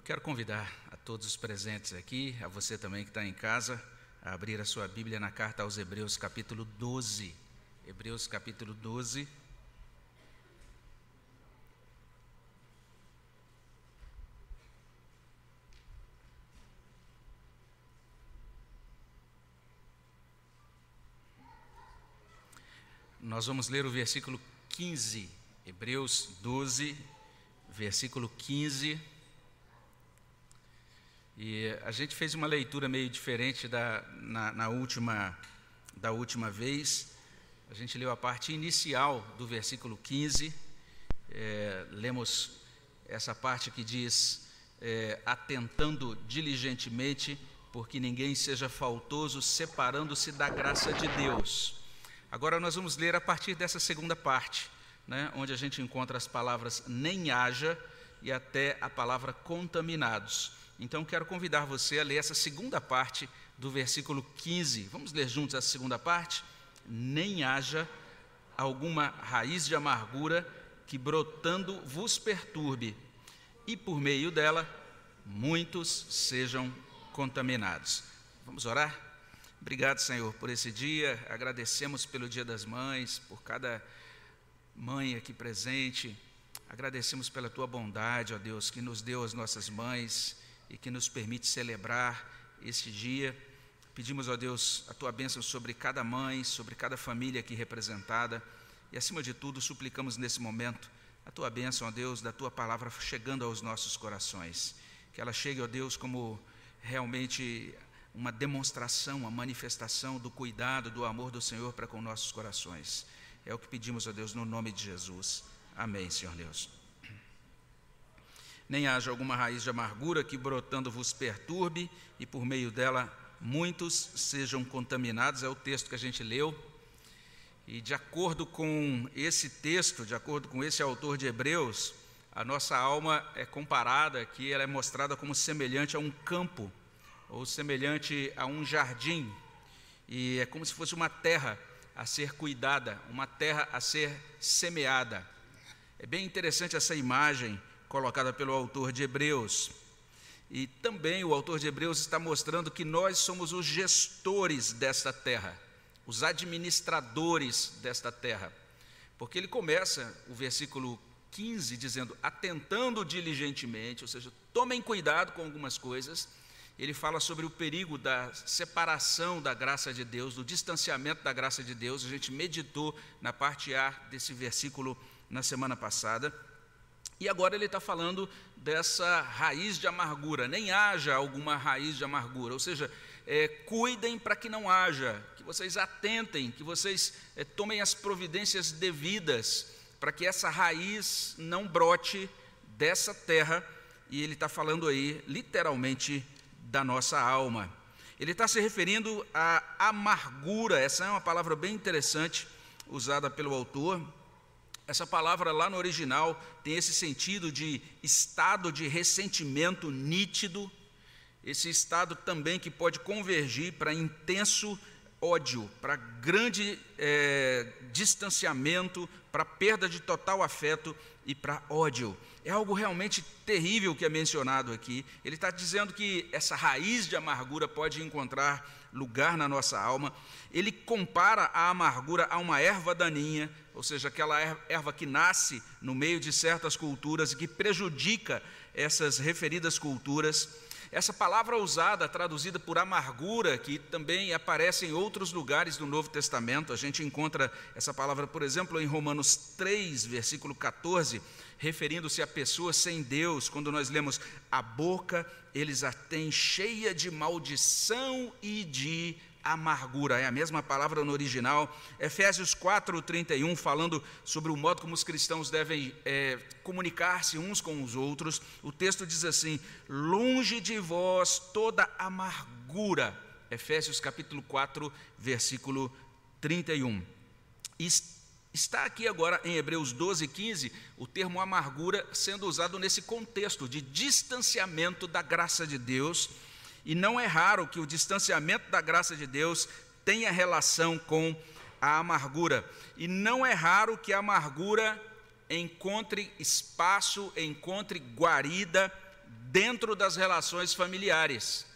Eu quero convidar a todos os presentes aqui, a você também que está em casa, a abrir a sua Bíblia na carta aos Hebreus, capítulo 12. Hebreus, capítulo 12. Nós vamos ler o versículo 15, Hebreus 12, versículo 15. E a gente fez uma leitura meio diferente da, na, na última, da última vez. A gente leu a parte inicial do versículo 15. É, lemos essa parte que diz: é, atentando diligentemente, porque ninguém seja faltoso, separando-se da graça de Deus. Agora nós vamos ler a partir dessa segunda parte, né, onde a gente encontra as palavras nem haja e até a palavra contaminados. Então, quero convidar você a ler essa segunda parte do versículo 15. Vamos ler juntos essa segunda parte? Nem haja alguma raiz de amargura que brotando vos perturbe, e por meio dela muitos sejam contaminados. Vamos orar? Obrigado, Senhor, por esse dia. Agradecemos pelo Dia das Mães, por cada mãe aqui presente. Agradecemos pela tua bondade, ó Deus, que nos deu as nossas mães e que nos permite celebrar este dia. Pedimos, ó Deus, a tua bênção sobre cada mãe, sobre cada família aqui representada. E, acima de tudo, suplicamos nesse momento a tua bênção, ó Deus, da tua palavra chegando aos nossos corações. Que ela chegue, ó Deus, como realmente uma demonstração, uma manifestação do cuidado, do amor do Senhor para com nossos corações. É o que pedimos, ó Deus, no nome de Jesus. Amém, Senhor Deus nem haja alguma raiz de amargura que brotando vos perturbe e por meio dela muitos sejam contaminados. É o texto que a gente leu. E de acordo com esse texto, de acordo com esse autor de Hebreus, a nossa alma é comparada aqui, ela é mostrada como semelhante a um campo, ou semelhante a um jardim. E é como se fosse uma terra a ser cuidada, uma terra a ser semeada. É bem interessante essa imagem colocada pelo autor de Hebreus. E também o autor de Hebreus está mostrando que nós somos os gestores desta terra, os administradores desta terra. Porque ele começa o versículo 15 dizendo: atentando diligentemente, ou seja, tomem cuidado com algumas coisas. Ele fala sobre o perigo da separação da graça de Deus, do distanciamento da graça de Deus. A gente meditou na parte A desse versículo na semana passada. E agora ele está falando dessa raiz de amargura, nem haja alguma raiz de amargura, ou seja, é, cuidem para que não haja, que vocês atentem, que vocês é, tomem as providências devidas para que essa raiz não brote dessa terra, e ele está falando aí literalmente da nossa alma. Ele está se referindo à amargura, essa é uma palavra bem interessante usada pelo autor, essa palavra lá no original tem esse sentido de estado de ressentimento nítido, esse estado também que pode convergir para intenso ódio, para grande é, distanciamento, para perda de total afeto e para ódio. É algo realmente terrível que é mencionado aqui. Ele está dizendo que essa raiz de amargura pode encontrar lugar na nossa alma. Ele compara a amargura a uma erva daninha ou seja, aquela erva que nasce no meio de certas culturas e que prejudica essas referidas culturas. Essa palavra usada, traduzida por amargura, que também aparece em outros lugares do Novo Testamento, a gente encontra essa palavra, por exemplo, em Romanos 3, versículo 14, referindo-se a pessoas sem Deus, quando nós lemos: a boca eles a têm cheia de maldição e de amargura, é a mesma palavra no original. Efésios 4, 31, falando sobre o modo como os cristãos devem é, comunicar-se uns com os outros. O texto diz assim: longe de vós toda amargura. Efésios capítulo 4, versículo 31. Está aqui agora em Hebreus 12, 15, o termo amargura sendo usado nesse contexto de distanciamento da graça de Deus e não é raro que o distanciamento da graça de Deus tenha relação com a amargura. E não é raro que a amargura encontre espaço, encontre guarida dentro das relações familiares.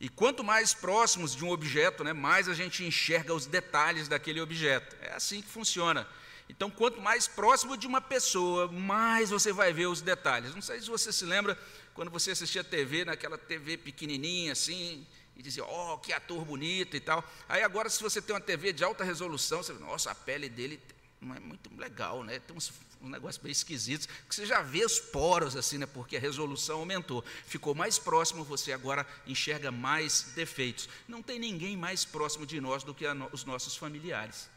E quanto mais próximos de um objeto, né, mais a gente enxerga os detalhes daquele objeto. É assim que funciona. Então, quanto mais próximo de uma pessoa, mais você vai ver os detalhes. Não sei se você se lembra quando você assistia TV, naquela TV pequenininha assim, e dizia, ó, oh, que ator bonito e tal. Aí agora, se você tem uma TV de alta resolução, você nossa, a pele dele não é muito legal, né? Tem uns, um negócio bem esquisito, que você já vê os poros assim, né? Porque a resolução aumentou. Ficou mais próximo, você agora enxerga mais defeitos. Não tem ninguém mais próximo de nós do que os nossos familiares.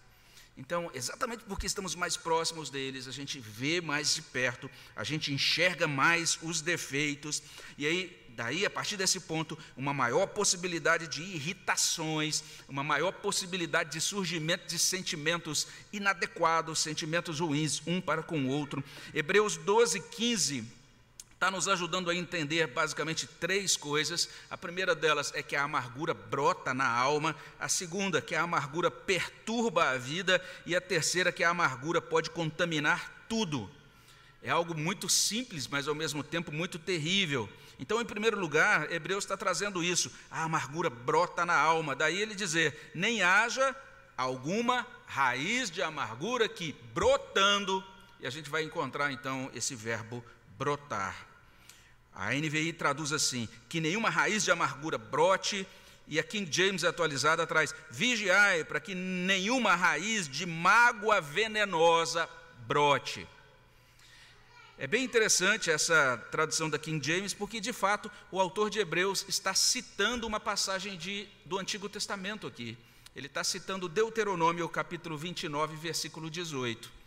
Então, exatamente porque estamos mais próximos deles, a gente vê mais de perto, a gente enxerga mais os defeitos, e aí, daí, a partir desse ponto, uma maior possibilidade de irritações, uma maior possibilidade de surgimento de sentimentos inadequados, sentimentos ruins, um para com o outro. Hebreus 12, 15 está nos ajudando a entender basicamente três coisas. A primeira delas é que a amargura brota na alma, a segunda, que a amargura perturba a vida, e a terceira, que a amargura pode contaminar tudo. É algo muito simples, mas ao mesmo tempo muito terrível. Então, em primeiro lugar, Hebreus está trazendo isso: a amargura brota na alma. Daí ele dizer: nem haja alguma raiz de amargura que brotando, e a gente vai encontrar então esse verbo brotar. A NVI traduz assim: que nenhuma raiz de amargura brote, e a King James atualizada traz: vigiai para que nenhuma raiz de mágoa venenosa brote. É bem interessante essa tradução da King James, porque de fato o autor de Hebreus está citando uma passagem de, do Antigo Testamento aqui. Ele está citando Deuteronômio, capítulo 29, versículo 18.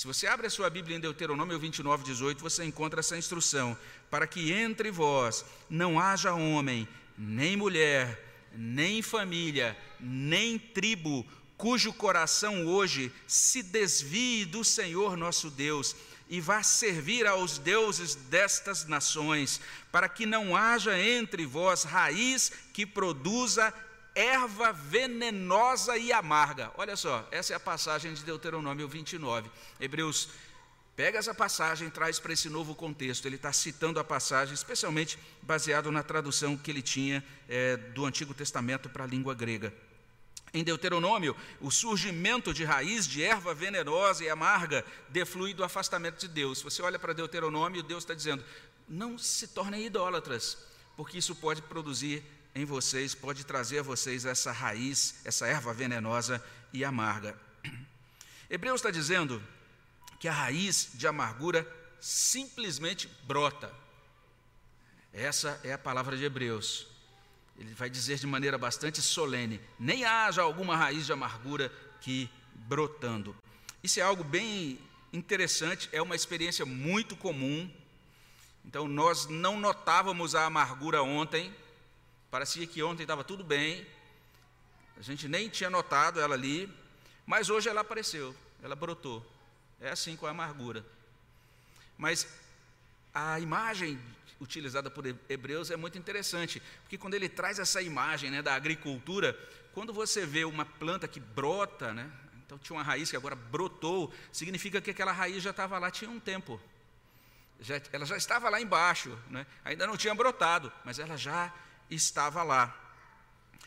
Se você abre a sua Bíblia em Deuteronômio 29, 18, você encontra essa instrução: para que entre vós não haja homem, nem mulher, nem família, nem tribo, cujo coração hoje se desvie do Senhor nosso Deus e vá servir aos deuses destas nações, para que não haja entre vós raiz que produza erva venenosa e amarga. Olha só, essa é a passagem de Deuteronômio 29. Hebreus pega essa passagem e traz para esse novo contexto. Ele está citando a passagem, especialmente baseado na tradução que ele tinha é, do Antigo Testamento para a língua grega. Em Deuteronômio, o surgimento de raiz de erva venenosa e amarga deflui do afastamento de Deus. Você olha para Deuteronômio, Deus está dizendo: não se tornem idólatras, porque isso pode produzir em vocês, pode trazer a vocês essa raiz, essa erva venenosa e amarga. Hebreus está dizendo que a raiz de amargura simplesmente brota. Essa é a palavra de Hebreus. Ele vai dizer de maneira bastante solene: nem haja alguma raiz de amargura que brotando. Isso é algo bem interessante, é uma experiência muito comum. Então, nós não notávamos a amargura ontem, Parecia que ontem estava tudo bem, a gente nem tinha notado ela ali, mas hoje ela apareceu, ela brotou. É assim com a amargura. Mas a imagem utilizada por Hebreus é muito interessante, porque quando ele traz essa imagem né, da agricultura, quando você vê uma planta que brota, né, então tinha uma raiz que agora brotou, significa que aquela raiz já estava lá tinha um tempo. Já, ela já estava lá embaixo, né, ainda não tinha brotado, mas ela já estava lá.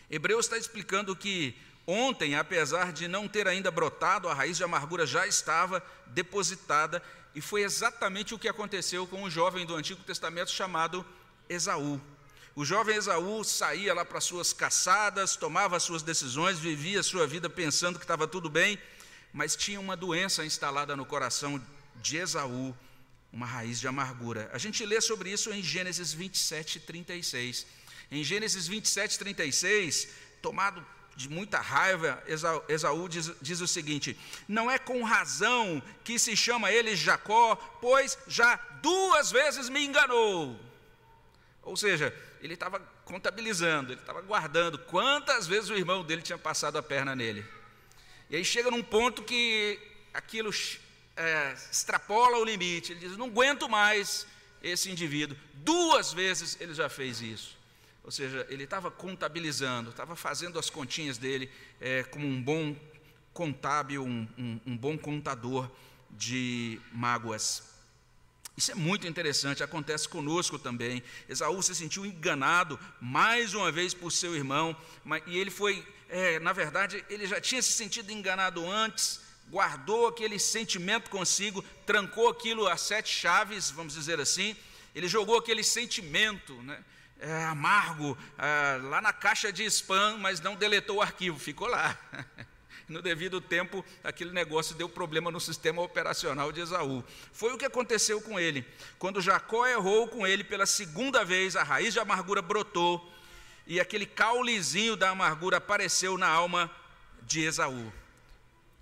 Hebreus está explicando que ontem, apesar de não ter ainda brotado, a raiz de amargura já estava depositada, e foi exatamente o que aconteceu com o jovem do Antigo Testamento chamado Esaú. O jovem Esaú saía lá para suas caçadas, tomava suas decisões, vivia sua vida pensando que estava tudo bem, mas tinha uma doença instalada no coração de Esaú, uma raiz de amargura. A gente lê sobre isso em Gênesis 27, 36. Em Gênesis 27, 36, tomado de muita raiva, Esaú diz, diz, o seguinte: Não é com razão que se chama ele Jacó, pois já duas vezes me enganou. Ou seja, ele estava contabilizando, ele estava guardando quantas vezes o irmão dele tinha passado a perna nele. E aí chega num ponto que aquilo é, extrapola o limite. Ele diz: Não aguento mais esse indivíduo. Duas vezes ele já fez isso. Ou seja, ele estava contabilizando, estava fazendo as continhas dele é, como um bom contábil, um, um, um bom contador de mágoas. Isso é muito interessante, acontece conosco também. Esaú se sentiu enganado mais uma vez por seu irmão, e ele foi, é, na verdade, ele já tinha se sentido enganado antes, guardou aquele sentimento consigo, trancou aquilo a sete chaves, vamos dizer assim, ele jogou aquele sentimento né, é, amargo é, lá na caixa de spam, mas não deletou o arquivo, ficou lá. no devido tempo, aquele negócio deu problema no sistema operacional de Esaú. Foi o que aconteceu com ele. Quando Jacó errou com ele pela segunda vez, a raiz de amargura brotou e aquele caulezinho da amargura apareceu na alma de Esaú.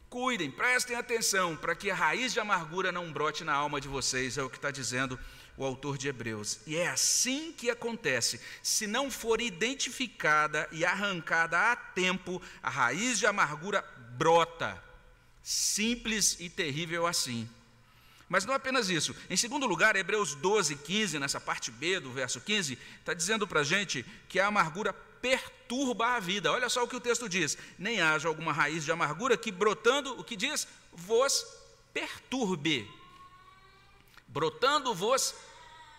Cuidem, prestem atenção para que a raiz de amargura não brote na alma de vocês, é o que está dizendo o autor de Hebreus. E é assim que acontece. Se não for identificada e arrancada a tempo, a raiz de amargura brota. Simples e terrível assim. Mas não apenas isso. Em segundo lugar, Hebreus 12, 15, nessa parte B do verso 15, está dizendo para a gente que a amargura perturba a vida. Olha só o que o texto diz: nem haja alguma raiz de amargura que brotando, o que diz, vos perturbe. Brotando vos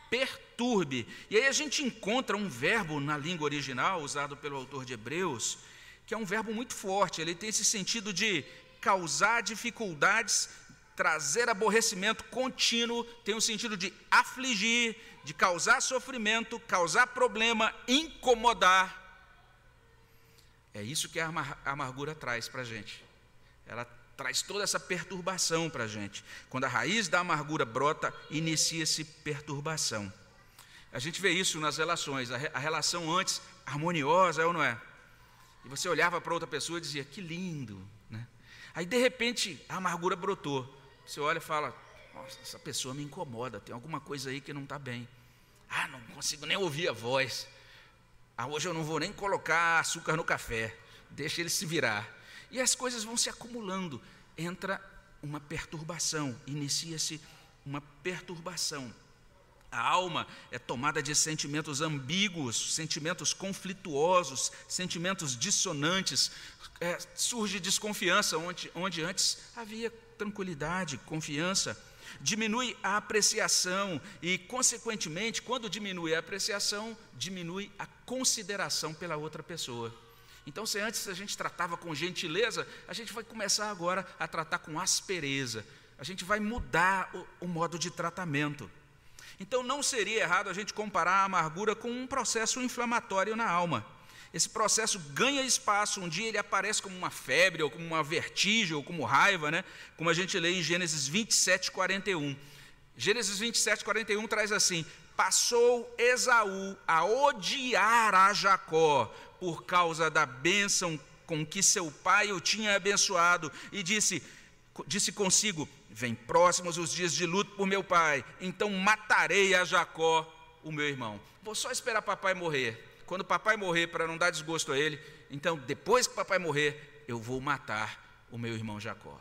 perturbe. E aí a gente encontra um verbo na língua original, usado pelo autor de Hebreus, que é um verbo muito forte, ele tem esse sentido de causar dificuldades, trazer aborrecimento contínuo, tem o sentido de afligir, de causar sofrimento, causar problema, incomodar. É isso que a amargura traz para a gente. Ela traz toda essa perturbação para a gente. Quando a raiz da amargura brota, inicia-se perturbação. A gente vê isso nas relações, a, a relação antes harmoniosa, é ou não é? E você olhava para outra pessoa e dizia, que lindo. Né? Aí, de repente, a amargura brotou. Você olha e fala, nossa, essa pessoa me incomoda, tem alguma coisa aí que não está bem. Ah, não consigo nem ouvir a voz. Ah, hoje eu não vou nem colocar açúcar no café, deixa ele se virar. E as coisas vão se acumulando. Entra uma perturbação, inicia-se uma perturbação. A alma é tomada de sentimentos ambíguos, sentimentos conflituosos, sentimentos dissonantes. É, surge desconfiança onde, onde antes havia tranquilidade, confiança. Diminui a apreciação e, consequentemente, quando diminui a apreciação, diminui a consideração pela outra pessoa. Então, se antes a gente tratava com gentileza, a gente vai começar agora a tratar com aspereza. A gente vai mudar o, o modo de tratamento. Então, não seria errado a gente comparar a amargura com um processo inflamatório na alma. Esse processo ganha espaço, um dia ele aparece como uma febre, ou como uma vertigem, ou como raiva, né? como a gente lê em Gênesis 27, 41. Gênesis 27, 41 traz assim: Passou Esaú a odiar a Jacó, por causa da bênção com que seu pai o tinha abençoado, e disse, disse consigo: Vem próximos os dias de luto por meu pai, então matarei a Jacó, o meu irmão. Vou só esperar papai morrer. Quando papai morrer, para não dar desgosto a ele, então depois que papai morrer, eu vou matar o meu irmão Jacó.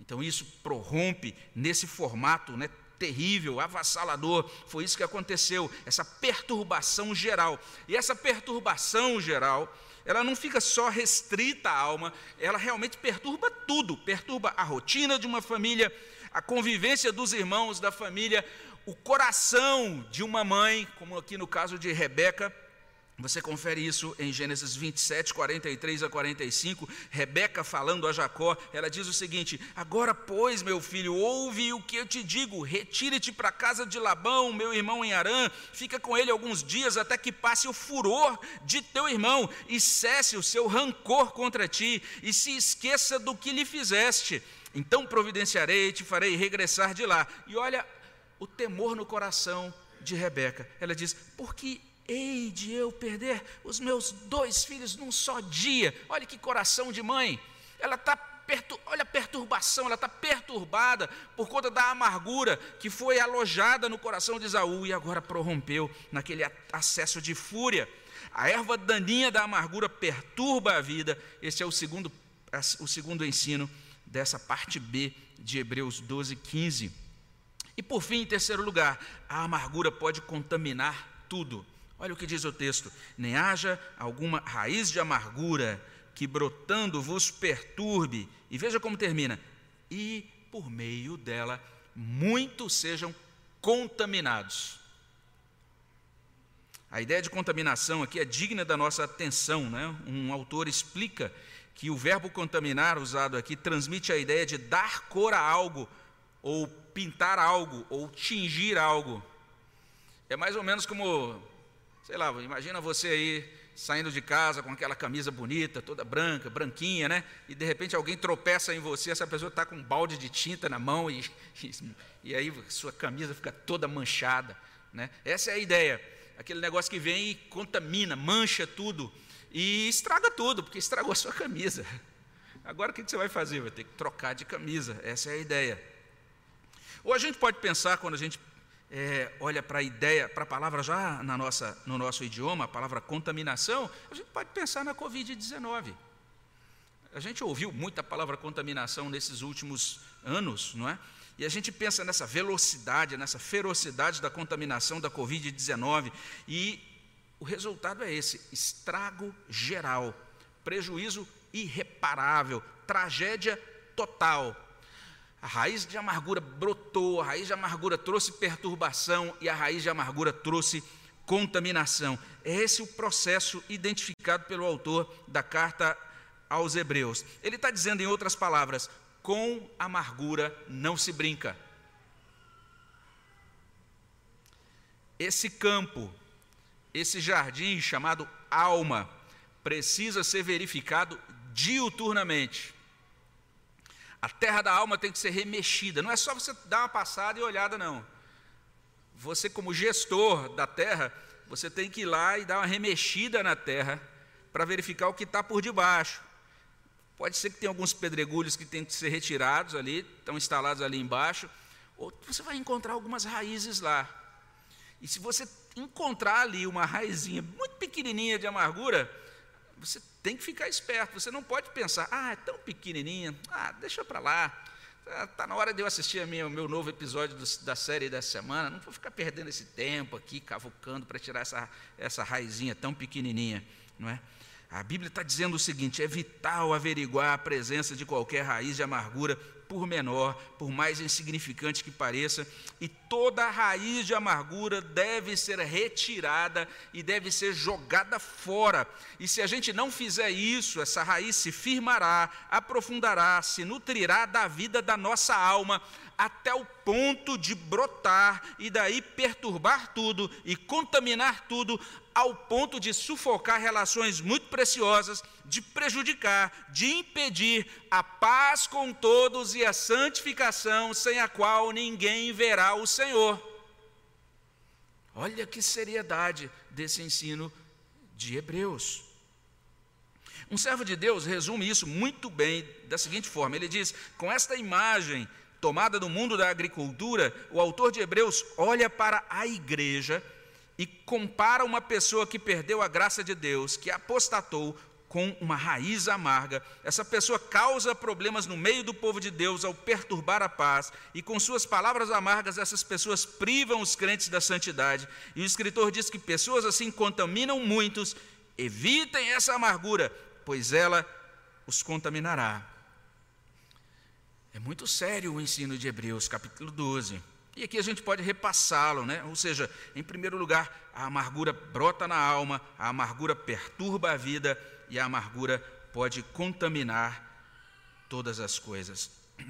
Então isso prorrompe nesse formato né, terrível, avassalador. Foi isso que aconteceu, essa perturbação geral. E essa perturbação geral, ela não fica só restrita à alma, ela realmente perturba tudo, perturba a rotina de uma família, a convivência dos irmãos da família, o coração de uma mãe, como aqui no caso de Rebeca, você confere isso em Gênesis 27, 43 a 45. Rebeca falando a Jacó, ela diz o seguinte: Agora, pois, meu filho, ouve o que eu te digo: retire-te para a casa de Labão, meu irmão em Arã, fica com ele alguns dias até que passe o furor de teu irmão e cesse o seu rancor contra ti e se esqueça do que lhe fizeste. Então providenciarei e te farei regressar de lá. E olha o temor no coração de Rebeca. Ela diz: Porque Hei de eu perder os meus dois filhos num só dia. Olha que coração de mãe. Ela está olha a perturbação, ela está perturbada por conta da amargura que foi alojada no coração de Esaú e agora prorrompeu naquele acesso de fúria. A erva daninha da amargura perturba a vida. Esse é o segundo, o segundo ensino dessa parte B de Hebreus 12, 15. E por fim, em terceiro lugar, a amargura pode contaminar tudo. Olha o que diz o texto: nem haja alguma raiz de amargura que brotando vos perturbe. E veja como termina: e por meio dela muitos sejam contaminados. A ideia de contaminação aqui é digna da nossa atenção. Né? Um autor explica que o verbo contaminar, usado aqui, transmite a ideia de dar cor a algo, ou pintar algo, ou tingir algo. É mais ou menos como, sei lá, imagina você aí saindo de casa com aquela camisa bonita, toda branca, branquinha, né? E de repente alguém tropeça em você, essa pessoa está com um balde de tinta na mão e, e, e aí sua camisa fica toda manchada, né? Essa é a ideia. Aquele negócio que vem e contamina, mancha tudo e estraga tudo, porque estragou a sua camisa. Agora o que você vai fazer? Vai ter que trocar de camisa. Essa é a ideia. Ou a gente pode pensar, quando a gente é, olha para a ideia, para a palavra já na nossa, no nosso idioma, a palavra contaminação, a gente pode pensar na Covid-19. A gente ouviu muita palavra contaminação nesses últimos anos, não é? E a gente pensa nessa velocidade, nessa ferocidade da contaminação da Covid-19, e o resultado é esse: estrago geral, prejuízo irreparável, tragédia total. A raiz de amargura brotou, a raiz de amargura trouxe perturbação e a raiz de amargura trouxe contaminação. É esse o processo identificado pelo autor da carta aos Hebreus. Ele está dizendo, em outras palavras, com amargura não se brinca. Esse campo, esse jardim chamado alma, precisa ser verificado diuturnamente. A terra da alma tem que ser remexida. Não é só você dar uma passada e olhada, não. Você, como gestor da terra, você tem que ir lá e dar uma remexida na terra para verificar o que está por debaixo. Pode ser que tenha alguns pedregulhos que têm que ser retirados ali, estão instalados ali embaixo, ou você vai encontrar algumas raízes lá. E se você encontrar ali uma raizinha muito pequenininha de amargura, você tem que ficar esperto. Você não pode pensar, ah, é tão pequenininha, ah, deixa para lá. Está tá na hora de eu assistir o meu novo episódio do, da série dessa semana. Não vou ficar perdendo esse tempo aqui, cavucando para tirar essa, essa raizinha tão pequenininha. Não é? A Bíblia está dizendo o seguinte: é vital averiguar a presença de qualquer raiz de amargura por menor, por mais insignificante que pareça, e toda raiz de amargura deve ser retirada e deve ser jogada fora. E se a gente não fizer isso, essa raiz se firmará, aprofundará, se nutrirá da vida da nossa alma, até o ponto de brotar e daí perturbar tudo e contaminar tudo, ao ponto de sufocar relações muito preciosas, de prejudicar, de impedir a paz com todos e a santificação, sem a qual ninguém verá o Senhor. Olha que seriedade desse ensino de Hebreus. Um servo de Deus resume isso muito bem da seguinte forma: ele diz, com esta imagem tomada do mundo da agricultura, o autor de Hebreus olha para a igreja e compara uma pessoa que perdeu a graça de Deus, que apostatou, com uma raiz amarga. Essa pessoa causa problemas no meio do povo de Deus ao perturbar a paz, e com suas palavras amargas, essas pessoas privam os crentes da santidade. E o escritor diz que pessoas assim contaminam muitos. Evitem essa amargura, pois ela os contaminará. É muito sério o ensino de Hebreus, capítulo 12. E aqui a gente pode repassá-lo, né? Ou seja, em primeiro lugar, a amargura brota na alma, a amargura perturba a vida e a amargura pode contaminar todas as coisas.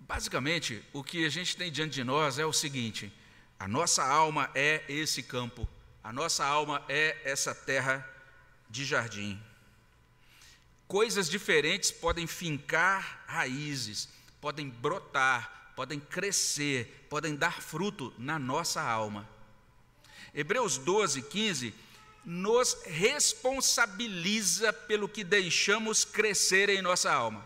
Basicamente, o que a gente tem diante de nós é o seguinte: a nossa alma é esse campo, a nossa alma é essa terra de jardim coisas diferentes podem fincar raízes, podem brotar, podem crescer, podem dar fruto na nossa alma. Hebreus 12, 15 nos responsabiliza pelo que deixamos crescer em nossa alma.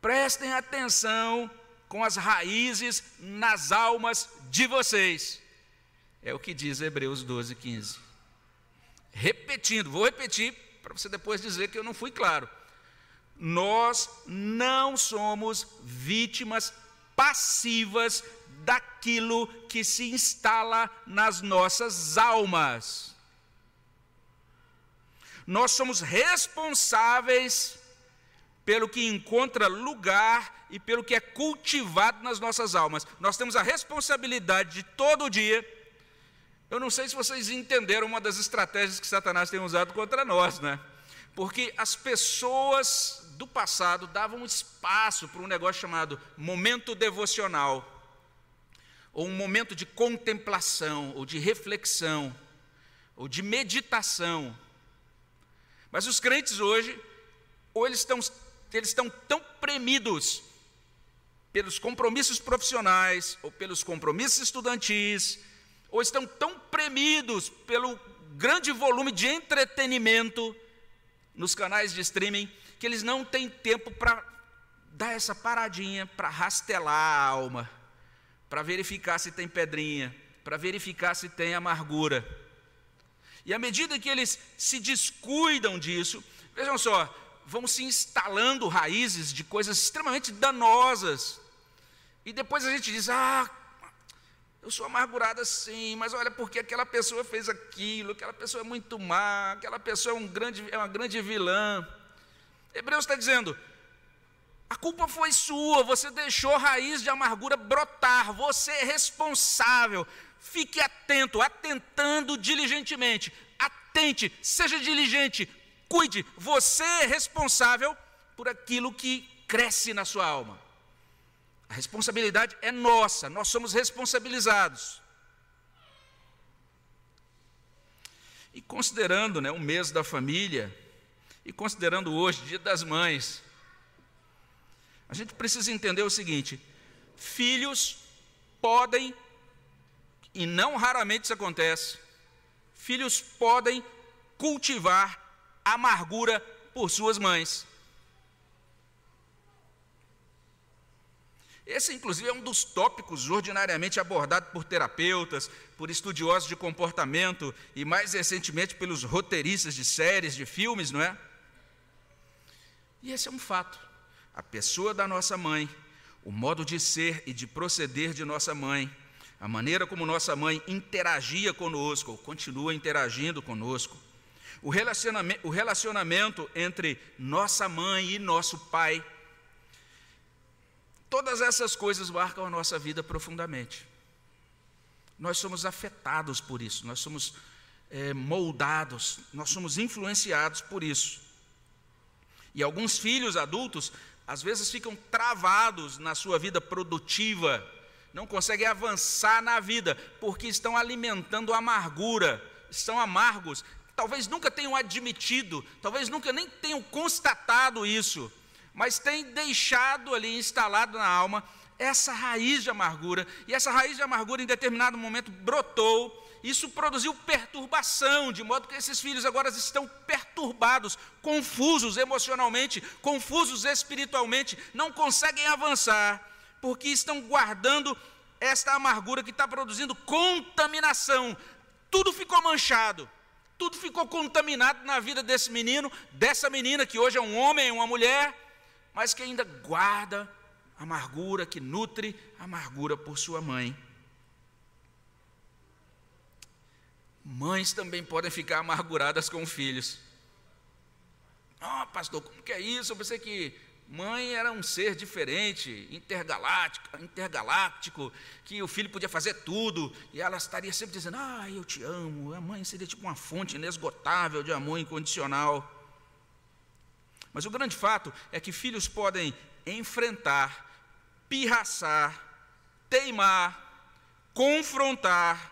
Prestem atenção com as raízes nas almas de vocês. É o que diz Hebreus 12, 15 repetindo, vou repetir para você depois dizer que eu não fui claro. Nós não somos vítimas passivas daquilo que se instala nas nossas almas. Nós somos responsáveis pelo que encontra lugar e pelo que é cultivado nas nossas almas. Nós temos a responsabilidade de todo dia. Eu não sei se vocês entenderam uma das estratégias que Satanás tem usado contra nós, né? Porque as pessoas do passado davam espaço para um negócio chamado momento devocional, ou um momento de contemplação, ou de reflexão, ou de meditação. Mas os crentes hoje, ou eles estão, eles estão tão premidos pelos compromissos profissionais, ou pelos compromissos estudantis, ou estão tão premidos pelo grande volume de entretenimento nos canais de streaming, que eles não têm tempo para dar essa paradinha, para rastelar a alma, para verificar se tem pedrinha, para verificar se tem amargura. E à medida que eles se descuidam disso, vejam só, vão se instalando raízes de coisas extremamente danosas. E depois a gente diz: ah, eu sou amargurada sim, mas olha porque aquela pessoa fez aquilo, aquela pessoa é muito má, aquela pessoa é, um grande, é uma grande vilã. Hebreus está dizendo: a culpa foi sua, você deixou raiz de amargura brotar, você é responsável. Fique atento, atentando diligentemente. Atente, seja diligente, cuide. Você é responsável por aquilo que cresce na sua alma. A responsabilidade é nossa, nós somos responsabilizados. E considerando né, o mês da família, e considerando hoje, Dia das Mães, a gente precisa entender o seguinte: filhos podem, e não raramente isso acontece, filhos podem cultivar amargura por suas mães. Esse, inclusive, é um dos tópicos ordinariamente abordados por terapeutas, por estudiosos de comportamento e, mais recentemente, pelos roteiristas de séries, de filmes, não é? E esse é um fato. A pessoa da nossa mãe, o modo de ser e de proceder de nossa mãe, a maneira como nossa mãe interagia conosco, ou continua interagindo conosco, o relacionamento, o relacionamento entre nossa mãe e nosso pai, todas essas coisas marcam a nossa vida profundamente. Nós somos afetados por isso, nós somos é, moldados, nós somos influenciados por isso. E alguns filhos adultos, às vezes, ficam travados na sua vida produtiva, não conseguem avançar na vida, porque estão alimentando amargura, estão amargos, talvez nunca tenham admitido, talvez nunca nem tenham constatado isso, mas têm deixado ali instalado na alma essa raiz de amargura, e essa raiz de amargura em determinado momento brotou isso produziu perturbação, de modo que esses filhos agora estão perturbados, confusos emocionalmente, confusos espiritualmente, não conseguem avançar, porque estão guardando esta amargura que está produzindo contaminação. Tudo ficou manchado, tudo ficou contaminado na vida desse menino, dessa menina que hoje é um homem, uma mulher, mas que ainda guarda amargura, que nutre amargura por sua mãe. Mães também podem ficar amarguradas com filhos. Ah, oh, pastor, como que é isso? Eu pensei que mãe era um ser diferente, intergaláctico, intergaláctico, que o filho podia fazer tudo, e ela estaria sempre dizendo: Ah, eu te amo. A mãe seria tipo uma fonte inesgotável de amor incondicional. Mas o grande fato é que filhos podem enfrentar, pirraçar, teimar, confrontar,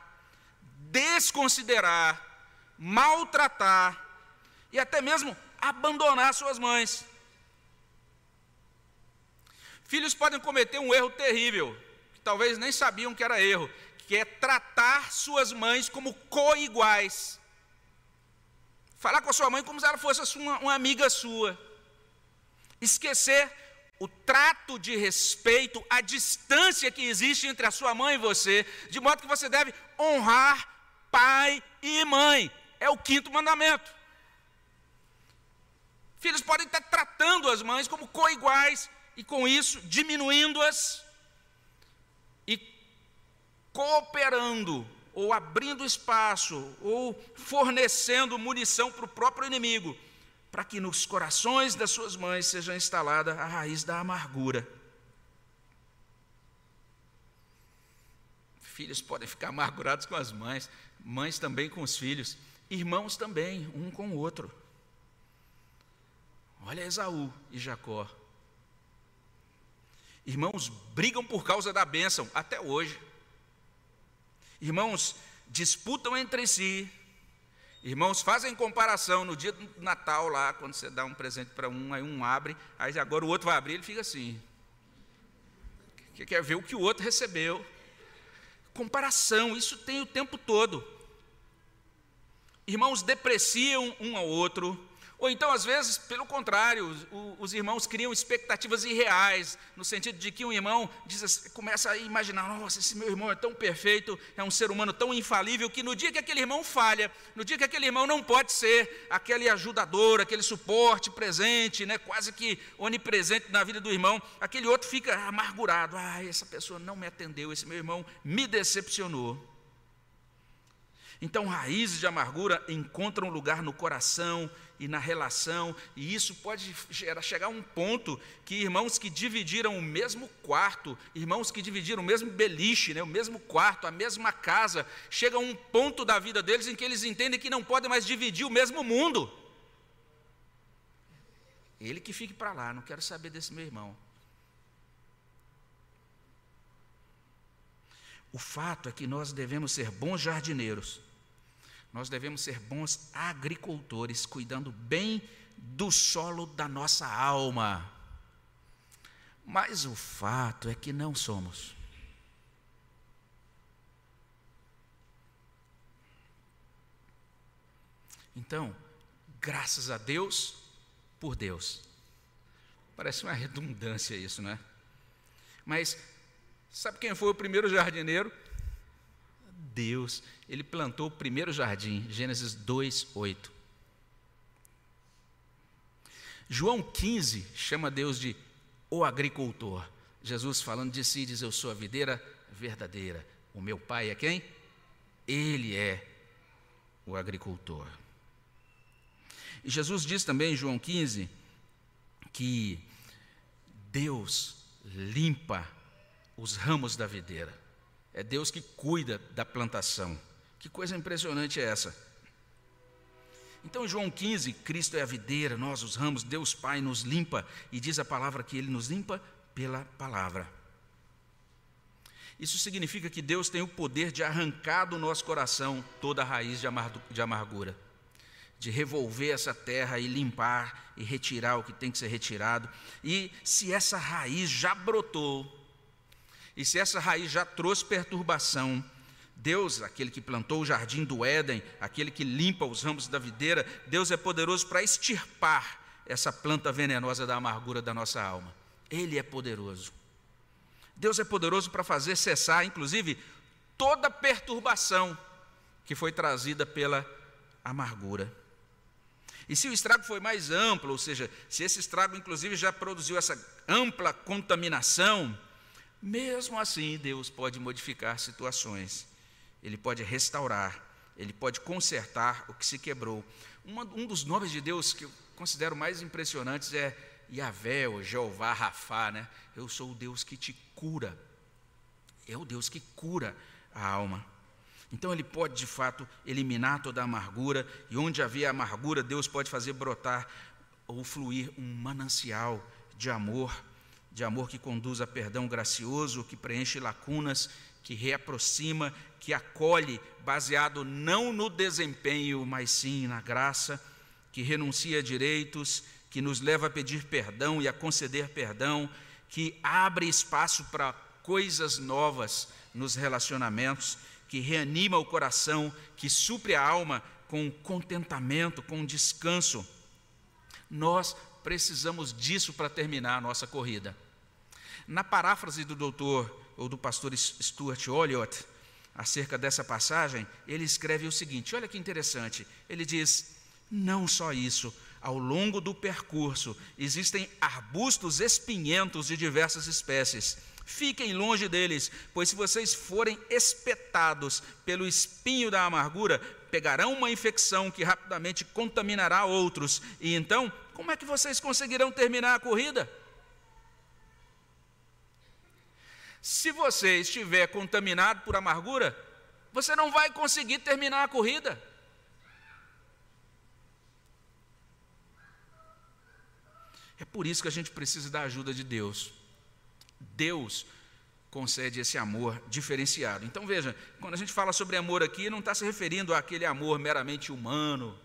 desconsiderar, maltratar e até mesmo abandonar suas mães. Filhos podem cometer um erro terrível, que talvez nem sabiam que era erro, que é tratar suas mães como coiguais. Falar com a sua mãe como se ela fosse uma, uma amiga sua. Esquecer o trato de respeito, a distância que existe entre a sua mãe e você, de modo que você deve honrar pai e mãe. É o quinto mandamento. Filhos podem estar tratando as mães como coiguais e com isso diminuindo-as e cooperando ou abrindo espaço ou fornecendo munição para o próprio inimigo para que nos corações das suas mães seja instalada a raiz da amargura. Filhos podem ficar amargurados com as mães, mães também com os filhos, irmãos também, um com o outro. Olha Esaú e Jacó. Irmãos brigam por causa da bênção, até hoje. Irmãos disputam entre si. Irmãos fazem comparação no dia do Natal lá, quando você dá um presente para um, aí um abre, aí agora o outro vai abrir, ele fica assim. Que quer ver o que o outro recebeu. Comparação, isso tem o tempo todo. Irmãos depreciam um ao outro, ou então, às vezes, pelo contrário, os, os irmãos criam expectativas irreais, no sentido de que um irmão diz, começa a imaginar: nossa, esse meu irmão é tão perfeito, é um ser humano tão infalível, que no dia que aquele irmão falha, no dia que aquele irmão não pode ser aquele ajudador, aquele suporte presente, né, quase que onipresente na vida do irmão, aquele outro fica amargurado: ah, essa pessoa não me atendeu, esse meu irmão me decepcionou. Então, raízes de amargura encontram lugar no coração e na relação, e isso pode chegar a um ponto que irmãos que dividiram o mesmo quarto, irmãos que dividiram o mesmo beliche, né, o mesmo quarto, a mesma casa, chega a um ponto da vida deles em que eles entendem que não podem mais dividir o mesmo mundo. Ele que fique para lá, não quero saber desse meu irmão. O fato é que nós devemos ser bons jardineiros nós devemos ser bons agricultores, cuidando bem do solo da nossa alma. Mas o fato é que não somos. Então, graças a Deus, por Deus. Parece uma redundância isso, não é? Mas sabe quem foi o primeiro jardineiro? Deus, ele plantou o primeiro jardim, Gênesis 2, 8. João 15 chama Deus de o agricultor. Jesus falando de si diz: Eu sou a videira verdadeira. O meu pai é quem? Ele é o agricultor. E Jesus diz também em João 15 que Deus limpa os ramos da videira. É Deus que cuida da plantação. Que coisa impressionante é essa? Então, João 15, Cristo é a videira, nós os ramos, Deus Pai nos limpa, e diz a palavra que Ele nos limpa pela palavra. Isso significa que Deus tem o poder de arrancar do nosso coração toda a raiz de amargura, de revolver essa terra e limpar e retirar o que tem que ser retirado. E se essa raiz já brotou, e se essa raiz já trouxe perturbação, Deus, aquele que plantou o jardim do Éden, aquele que limpa os ramos da videira, Deus é poderoso para extirpar essa planta venenosa da amargura da nossa alma. Ele é poderoso. Deus é poderoso para fazer cessar, inclusive, toda perturbação que foi trazida pela amargura. E se o estrago foi mais amplo, ou seja, se esse estrago, inclusive, já produziu essa ampla contaminação, mesmo assim, Deus pode modificar situações, Ele pode restaurar, Ele pode consertar o que se quebrou. Uma, um dos nomes de Deus que eu considero mais impressionantes é Yahvé, ou Jeová Rafá, né? Eu sou o Deus que te cura. É o Deus que cura a alma. Então ele pode de fato eliminar toda a amargura, e onde havia amargura, Deus pode fazer brotar ou fluir um manancial de amor de amor que conduz a perdão gracioso, que preenche lacunas, que reaproxima, que acolhe, baseado não no desempenho, mas sim na graça, que renuncia a direitos, que nos leva a pedir perdão e a conceder perdão, que abre espaço para coisas novas nos relacionamentos, que reanima o coração, que supre a alma com contentamento, com descanso. Nós precisamos disso para terminar a nossa corrida. Na paráfrase do doutor ou do pastor Stuart Olliott, acerca dessa passagem, ele escreve o seguinte: olha que interessante. Ele diz: não só isso, ao longo do percurso existem arbustos espinhentos de diversas espécies. Fiquem longe deles, pois se vocês forem espetados pelo espinho da amargura, pegarão uma infecção que rapidamente contaminará outros. E então, como é que vocês conseguirão terminar a corrida? Se você estiver contaminado por amargura, você não vai conseguir terminar a corrida. É por isso que a gente precisa da ajuda de Deus. Deus concede esse amor diferenciado. Então veja, quando a gente fala sobre amor aqui, não está se referindo àquele amor meramente humano,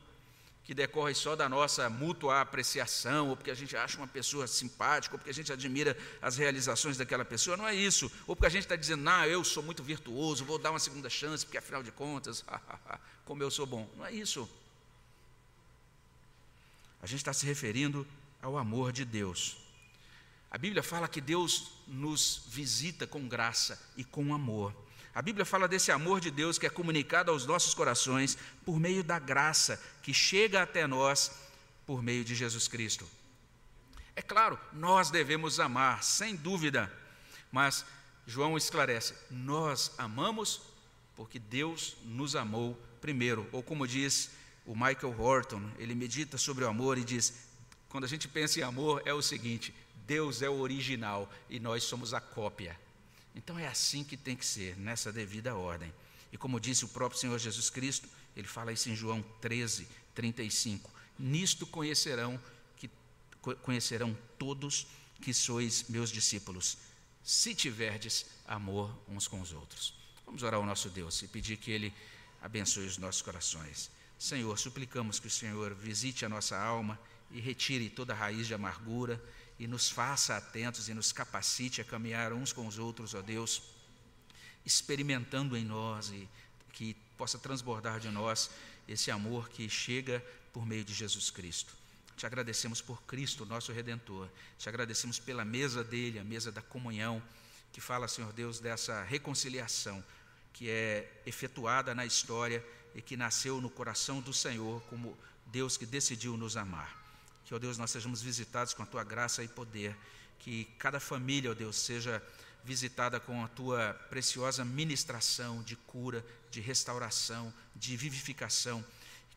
que decorre só da nossa mútua apreciação, ou porque a gente acha uma pessoa simpática, ou porque a gente admira as realizações daquela pessoa, não é isso. Ou porque a gente está dizendo, ah, eu sou muito virtuoso, vou dar uma segunda chance, porque afinal de contas, como eu sou bom. Não é isso. A gente está se referindo ao amor de Deus. A Bíblia fala que Deus nos visita com graça e com amor. A Bíblia fala desse amor de Deus que é comunicado aos nossos corações por meio da graça que chega até nós por meio de Jesus Cristo. É claro, nós devemos amar, sem dúvida, mas João esclarece: nós amamos porque Deus nos amou primeiro. Ou como diz o Michael Horton, ele medita sobre o amor e diz: quando a gente pensa em amor, é o seguinte: Deus é o original e nós somos a cópia. Então é assim que tem que ser, nessa devida ordem. E como disse o próprio Senhor Jesus Cristo, ele fala isso em João 13, 35. Nisto conhecerão que conhecerão todos que sois meus discípulos, se tiverdes amor uns com os outros. Vamos orar ao nosso Deus e pedir que ele abençoe os nossos corações. Senhor, suplicamos que o Senhor visite a nossa alma e retire toda raiz de amargura e nos faça atentos e nos capacite a caminhar uns com os outros, ó Deus, experimentando em nós e que possa transbordar de nós esse amor que chega por meio de Jesus Cristo. Te agradecemos por Cristo, nosso Redentor. Te agradecemos pela mesa dele, a mesa da comunhão, que fala, Senhor Deus, dessa reconciliação que é efetuada na história e que nasceu no coração do Senhor como Deus que decidiu nos amar. Que, ó Deus, nós sejamos visitados com a tua graça e poder. Que cada família, ó Deus, seja visitada com a tua preciosa ministração de cura, de restauração, de vivificação.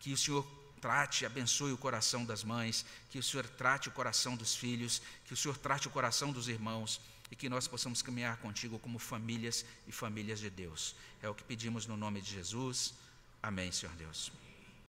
Que o Senhor trate, abençoe o coração das mães, que o Senhor trate o coração dos filhos, que o Senhor trate o coração dos irmãos e que nós possamos caminhar contigo como famílias e famílias de Deus. É o que pedimos no nome de Jesus. Amém, Senhor Deus.